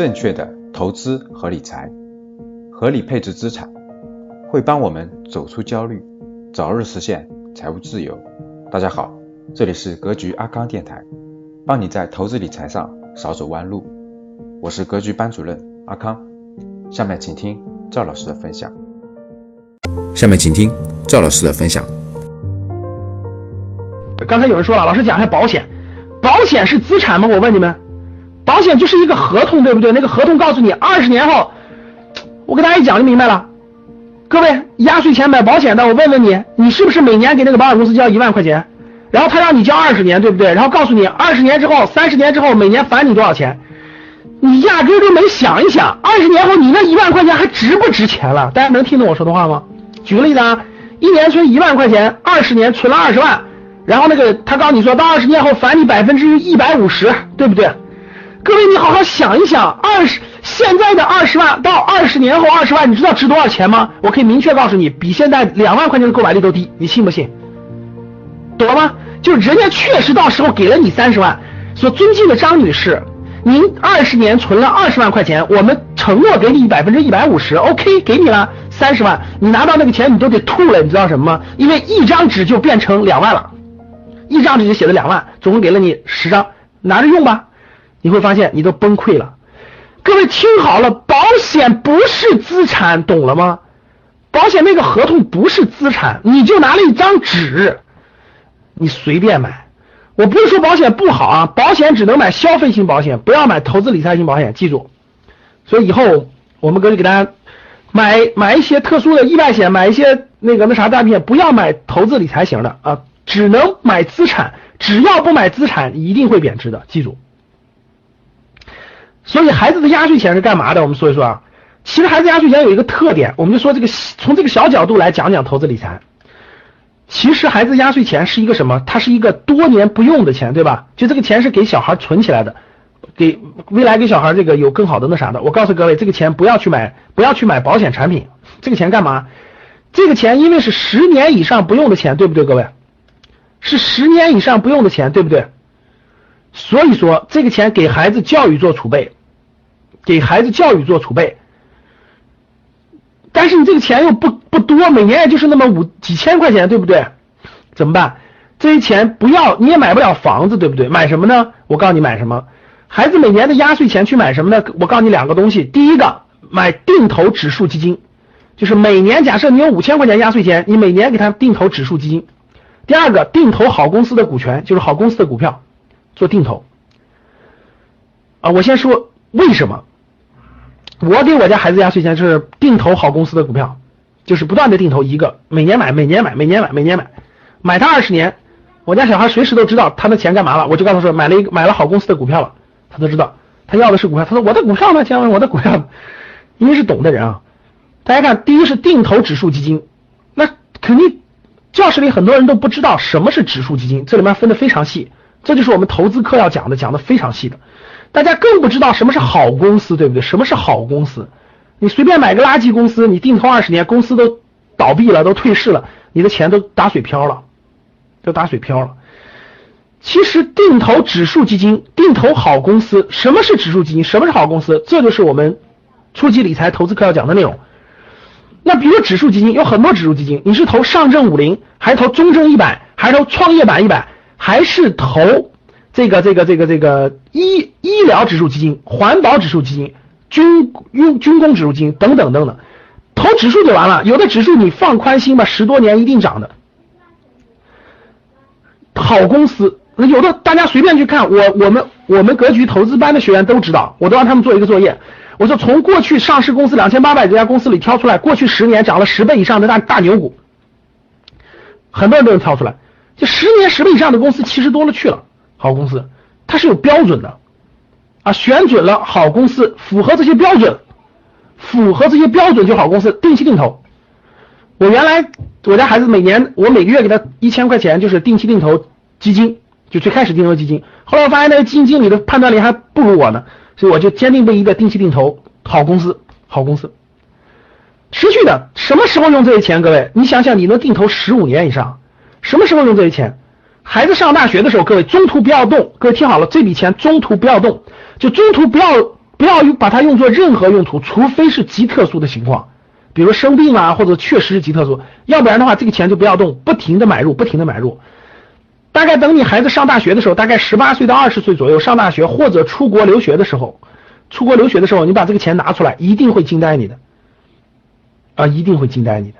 正确的投资和理财，合理配置资产，会帮我们走出焦虑，早日实现财务自由。大家好，这里是格局阿康电台，帮你在投资理财上少走弯路。我是格局班主任阿康，下面请听赵老师的分享。下面请听赵老师的分享。刚才有人说了，老师讲一下保险，保险是资产吗？我问你们。保险就是一个合同，对不对？那个合同告诉你，二十年后，我给大家一讲就明白了。各位，压岁钱买保险的，我问问你，你是不是每年给那个保险公司交一万块钱？然后他让你交二十年，对不对？然后告诉你，二十年之后、三十年之后，每年返你多少钱？你压根都没想一想，二十年后你那一万块钱还值不值钱了？大家能听懂我说的话吗？举个例子啊，一年存一万块钱，二十年存了二十万，然后那个他告诉你说到二十年后返你百分之一百五十，对不对？各位，你好好想一想，二十现在的二十万到二十年后二十万，你知道值多少钱吗？我可以明确告诉你，比现在两万块钱的购买力都低，你信不信？懂了吗？就是人家确实到时候给了你三十万。所尊敬的张女士，您二十年存了二十万块钱，我们承诺给你百分之一百五十，OK，给你了三十万，你拿到那个钱你都得吐了，你知道什么吗？因为一张纸就变成两万了，一张纸就写了两万，总共给了你十张，拿着用吧。你会发现你都崩溃了。各位听好了，保险不是资产，懂了吗？保险那个合同不是资产，你就拿了一张纸，你随便买。我不是说保险不好啊，保险只能买消费型保险，不要买投资理财型保险，记住。所以以后我们可以给大家买买一些特殊的意外险，买一些那个那啥诈骗，不要买投资理财型的啊，只能买资产，只要不买资产，一定会贬值的，记住。所以孩子的压岁钱是干嘛的？我们说一说啊。其实孩子压岁钱有一个特点，我们就说这个从这个小角度来讲讲投资理财。其实孩子压岁钱是一个什么？它是一个多年不用的钱，对吧？就这个钱是给小孩存起来的，给未来给小孩这个有更好的那啥的。我告诉各位，这个钱不要去买，不要去买保险产品。这个钱干嘛？这个钱因为是十年以上不用的钱，对不对？各位，是十年以上不用的钱，对不对？所以说，这个钱给孩子教育做储备。给孩子教育做储备，但是你这个钱又不不多，每年也就是那么五几千块钱，对不对？怎么办？这些钱不要，你也买不了房子，对不对？买什么呢？我告诉你买什么？孩子每年的压岁钱去买什么呢？我告诉你两个东西，第一个买定投指数基金，就是每年假设你有五千块钱压岁钱，你每年给他定投指数基金。第二个定投好公司的股权，就是好公司的股票做定投。啊，我先说为什么。我给我家孩子压岁钱就是定投好公司的股票，就是不断的定投一个，每年买，每年买，每年买，每年买，买它二十年。我家小孩随时都知道他的钱干嘛了，我就告诉他说买了一个买了好公司的股票了，他都知道，他要的是股票。他说我的股票呢，亲们，我的股票，因为是懂的人啊。大家看，第一是定投指数基金，那肯定教室里很多人都不知道什么是指数基金，这里面分的非常细，这就是我们投资课要讲的，讲的非常细的。大家更不知道什么是好公司，对不对？什么是好公司？你随便买个垃圾公司，你定投二十年，公司都倒闭了，都退市了，你的钱都打水漂了，都打水漂了。其实定投指数基金，定投好公司，什么是指数基金？什么是好公司？这就是我们初级理财投资课要讲的内容。那比如指数基金有很多指数基金，你是投上证五零，还是投中证一百，还是投创业板一百，还是投？这个这个这个这个医医疗指数基金、环保指数基金、军用军工指数基金等等等等，投指数就完了。有的指数你放宽心吧，十多年一定涨的。好公司，有的大家随便去看，我我们我们格局投资班的学员都知道，我都让他们做一个作业。我说从过去上市公司两千八百多家公司里挑出来，过去十年涨了十倍以上的大大牛股，很多人都能挑出来。就十年十倍以上的公司其实多了去了。好公司，它是有标准的啊，选准了好公司，符合这些标准，符合这些标准就好公司，定期定投。我原来我家孩子每年我每个月给他一千块钱，就是定期定投基金，就最开始定投基金，后来我发现那个基金经理的判断力还不如我呢，所以我就坚定不移的定期定投好公司，好公司，持续的，什么时候用这些钱？各位，你想想，你能定投十五年以上，什么时候用这些钱？孩子上大学的时候，各位中途不要动。各位听好了，这笔钱中途不要动，就中途不要不要把它用作任何用途，除非是极特殊的情况，比如生病啊，或者确实是极特殊，要不然的话，这个钱就不要动，不停的买入，不停的买入。大概等你孩子上大学的时候，大概十八岁到二十岁左右上大学或者出国留学的时候，出国留学的时候，你把这个钱拿出来，一定会惊呆你的，啊，一定会惊呆你的。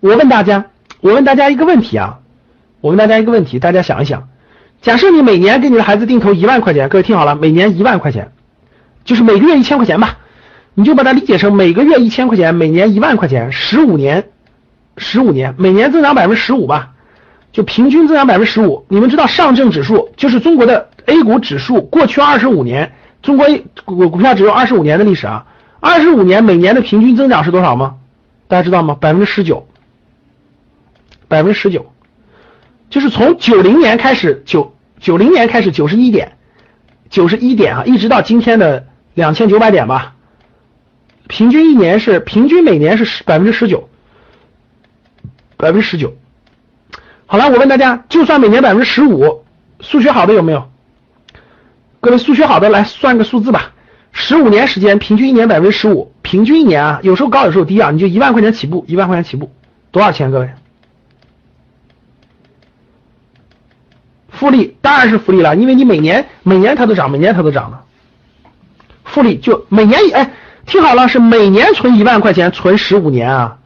我问大家，我问大家一个问题啊，我问大家一个问题，大家想一想，假设你每年给你的孩子定投一万块钱，各位听好了，每年一万块钱。就是每个月一千块钱吧，你就把它理解成每个月一千块钱，每年一万块钱，十五年，十五年，每年增长百分之十五吧，就平均增长百分之十五。你们知道上证指数就是中国的 A 股指数，过去二十五年，中国股股票只有二十五年的历史啊，二十五年每年的平均增长是多少吗？大家知道吗？百分之十九，百分之十九，就是从九零年开始，九九零年开始九十一点，九十一点啊，一直到今天的。两千九百点吧，平均一年是平均每年是十百分之十九，百分之十九。好了，我问大家，就算每年百分之十五，数学好的有没有？各位数学好的来算个数字吧，十五年时间，平均一年百分之十五，平均一年啊，有时候高有时候低啊，你就一万块钱起步，一万块钱起步，多少钱？各位，复利当然是复利了，因为你每年每年它都涨，每年它都涨了。复利就每年哎，听好了，是每年存一万块钱，存十五年啊，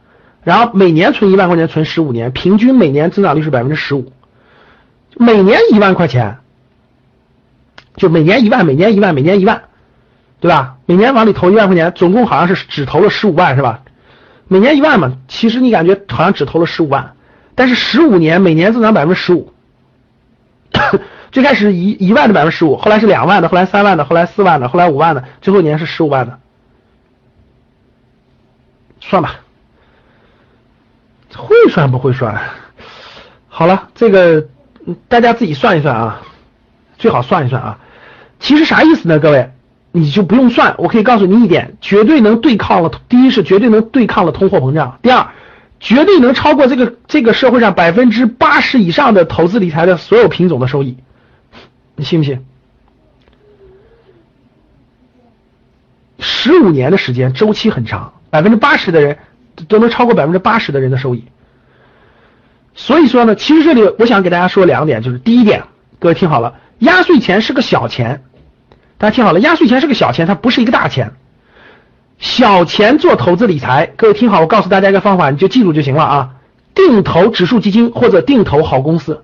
然后每年存一万块钱，存十五年，平均每年增长率是百分之十五，每年一万块钱，就每年一万，每年一万，每年一万，对吧？每年往里投一万块钱，总共好像是只投了十五万是吧？每年一万嘛，其实你感觉好像只投了十五万，但是十五年每年增长百分之十五。最开始一一万的百分之十五，后来是两万的，后来三万的，后来四万的，后来五万的，最后一年是十五万的，算吧，会算不会算？好了，这个大家自己算一算啊，最好算一算啊。其实啥意思呢？各位，你就不用算，我可以告诉你一点，绝对能对抗了。第一是绝对能对抗了通货膨胀，第二绝对能超过这个这个社会上百分之八十以上的投资理财的所有品种的收益。你信不信？十五年的时间周期很长，百分之八十的人都能超过百分之八十的人的收益。所以说呢，其实这里我想给大家说两点，就是第一点，各位听好了，压岁钱是个小钱，大家听好了，压岁钱是个小钱，它不是一个大钱。小钱做投资理财，各位听好，我告诉大家一个方法，你就记住就行了啊。定投指数基金或者定投好公司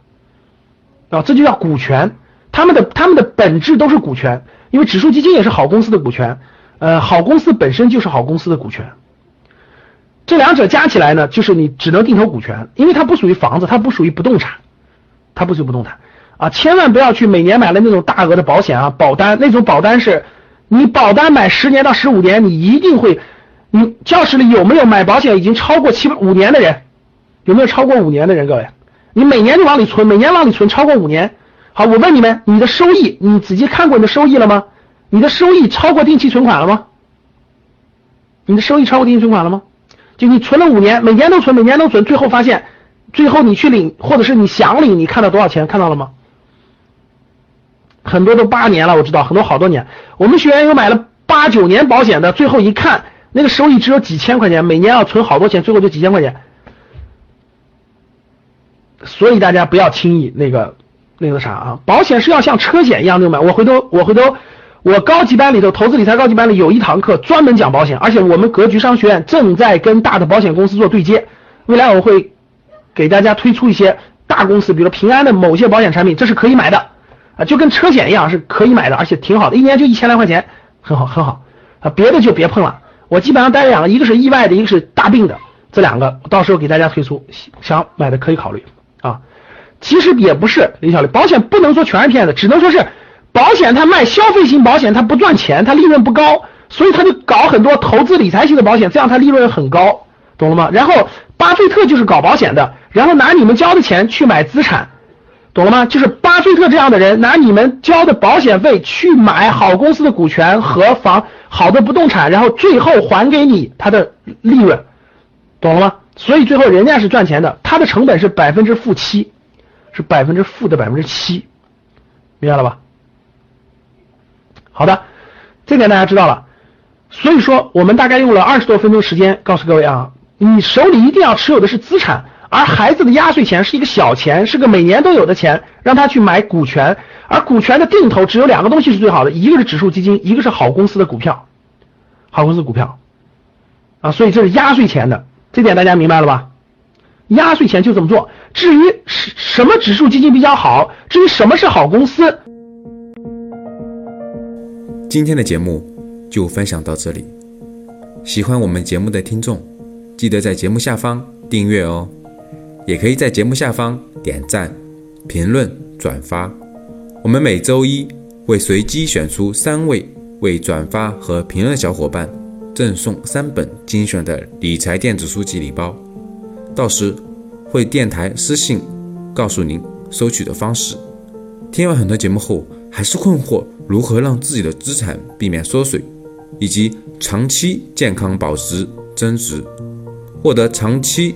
啊，这就叫股权。他们的他们的本质都是股权，因为指数基金也是好公司的股权，呃，好公司本身就是好公司的股权，这两者加起来呢，就是你只能定投股权，因为它不属于房子，它不属于不动产，它不属于不动产啊，千万不要去每年买了那种大额的保险啊，保单那种保单是，你保单买十年到十五年，你一定会，你教室里有没有买保险已经超过七五年的人？有没有超过五年的人？各位，你每年就往里存，每年往里存超过五年。好，我问你们，你的收益，你仔细看过你的收益了吗？你的收益超过定期存款了吗？你的收益超过定期存款了吗？就你存了五年，每年都存，每年都存，最后发现，最后你去领，或者是你想领，你看到多少钱？看到了吗？很多都八年了，我知道很多好多年。我们学员有买了八九年保险的，最后一看，那个收益只有几千块钱，每年要存好多钱，最后就几千块钱。所以大家不要轻易那个。那个啥啊，保险是要像车险一样那种买。我回头我回头我高级班里头投资理财高级班里有一堂课专门讲保险，而且我们格局商学院正在跟大的保险公司做对接，未来我会给大家推出一些大公司，比如平安的某些保险产品，这是可以买的就跟车险一样是可以买的，而且挺好的，一年就一千来块钱，很好很好啊，别的就别碰了。我基本上带两个，一个是意外的，一个是大病的，这两个到时候给大家推出，想买的可以考虑啊。其实也不是李小丽，保险不能说全是骗子，只能说是保险它卖消费型保险它不赚钱，它利润不高，所以他就搞很多投资理财型的保险，这样它利润很高，懂了吗？然后巴菲特就是搞保险的，然后拿你们交的钱去买资产，懂了吗？就是巴菲特这样的人拿你们交的保险费去买好公司的股权和房好的不动产，然后最后还给你他的利润，懂了吗？所以最后人家是赚钱的，他的成本是百分之负七。是百分之负的百分之七，明白了吧？好的，这点大家知道了。所以说，我们大概用了二十多分钟时间，告诉各位啊，你手里一定要持有的是资产，而孩子的压岁钱是一个小钱，是个每年都有的钱，让他去买股权，而股权的定投只有两个东西是最好的，一个是指数基金，一个是好公司的股票，好公司股票，啊，所以这是压岁钱的，这点大家明白了吧？压岁钱就这么做。至于什什么指数基金比较好，至于什么是好公司，今天的节目就分享到这里。喜欢我们节目的听众，记得在节目下方订阅哦，也可以在节目下方点赞、评论、转发。我们每周一会随机选出三位为转发和评论的小伙伴，赠送三本精选的理财电子书籍礼包。到时会电台私信告诉您收取的方式。听完很多节目后，还是困惑如何让自己的资产避免缩水，以及长期健康保值增值，获得长期